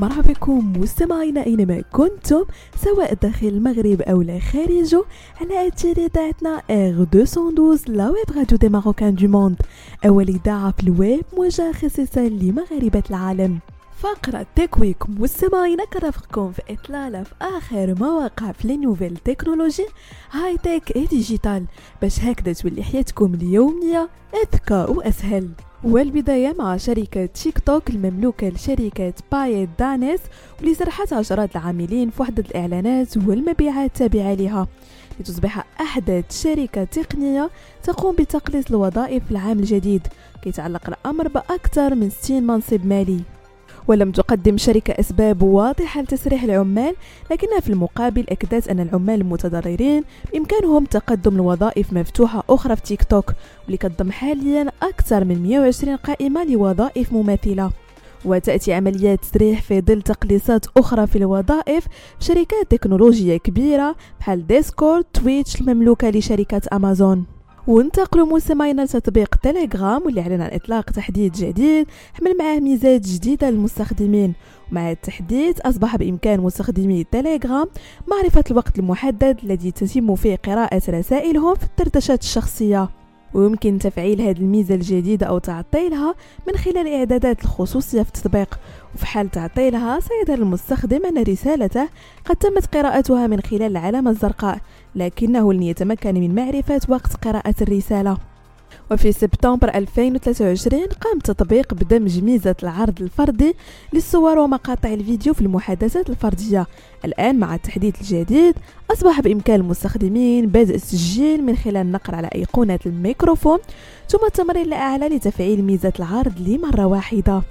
مرحبا بكم مستمعينا أينما كنتم سواء داخل المغرب أو لا خارجه على اثير اذاعتنا R 212 la web radio des Marocains du monde أول إذاعة في الويب موجهة خصيصا لمغاربة العالم. فقرة Tech Week مستمعينا كنرافقكم في إطلالة في آخر ما وقع في nouvelles technologies high-tech et digital باش هكذا تولي حياتكم اليومية أذكى وأسهل. والبداية مع شركة تيك توك المملوكة لشركة بايت دانيس واللي سرحت عشرات العاملين في وحدة الإعلانات والمبيعات التابعة لها. لتصبح أحدث شركة تقنية تقوم بتقليص الوظائف العام الجديد. كيتعلق الأمر بأكثر من 60 منصب مالي. ولم تقدم شركة أسباب واضحة لتسريح العمال لكنها في المقابل أكدت أن العمال المتضررين بإمكانهم تقدم لوظائف مفتوحة أخرى في تيك توك واللي كتضم حاليا أكثر من 120 قائمة لوظائف مماثلة. وتأتي عمليات تسريح في ظل تقليصات أخرى في الوظائف في شركات تكنولوجية كبيرة بحال ديسكورد تويتش المملوكة لشركة أمازون وانتقلوا مستمعينا لتطبيق تيليجرام واللي اعلن عن اطلاق تحديث جديد. حمل معاه ميزات جديدة للمستخدمين. ومع التحديث أصبح بإمكان مستخدمي تيليجرام معرفة الوقت المحدد الذي تتم فيه قراءة رسائلهم في الدردشات الشخصية. ويمكن تفعيل هذه الميزة الجديدة أو تعطيلها من خلال إعدادات الخصوصية في التطبيق. وفي حال تعطيلها سيظهر المستخدم أن رسالته قد تمت قراءتها من خلال العلامة الزرقاء لكنه لن يتمكن من معرفة وقت قراءة الرسالة. وفي سبتمبر 2023 قام التطبيق بدمج ميزة العرض الفردي للصور ومقاطع الفيديو في المحادثات الفردية. الآن مع التحديث الجديد أصبح بإمكان المستخدمين بدء التسجيل من خلال النقر على أيقونة الميكروفون ثم التمرير للأعلى لتفعيل ميزة العرض لمرة واحدة.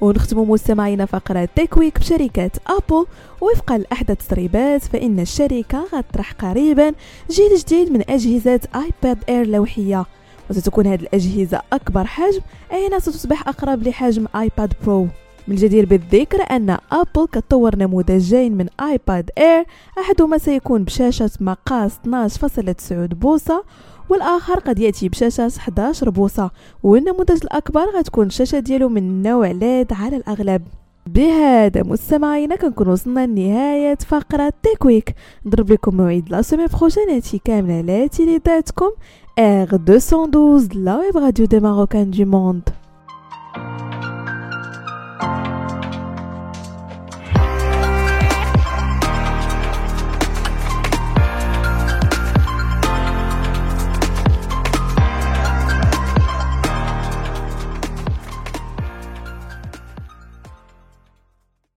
ونختم مستمعينا فقرة Tech Week بشركة أبل وفقا لأحدث التسريبات فإن الشركة غتطرح قريبا جيل جديد من أجهزة آيباد إير لوحية. وستكون هذه الأجهزة أكبر حجم أي أنها ستصبح أقرب لحجم آيباد برو من الجدير بالذكر أن أبل كتطور نموذجين من آيباد إير أحدهما سيكون بشاشة مقاس 12.9 بوصة والآخر قد يأتي بشاشة 11 بوصة والنموذج الأكبر غتكون الشاشة ديالو من نوع LED على الأغلب. بهذا مستمعينا كنكون وصلنا لنهاية فقرة Tech Week نضرب لكم موعد la semaine prochaine هادشي كامل على إذاعتكم R212 la web radio des Marocains du monde